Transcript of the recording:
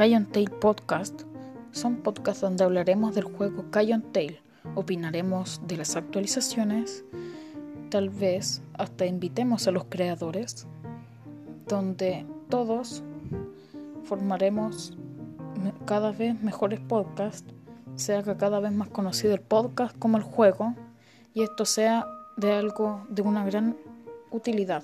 Cayon Tail Podcast. Son podcasts donde hablaremos del juego Cayon Tail, opinaremos de las actualizaciones, tal vez hasta invitemos a los creadores, donde todos formaremos cada vez mejores podcasts, sea que cada vez más conocido el podcast como el juego, y esto sea de algo de una gran utilidad.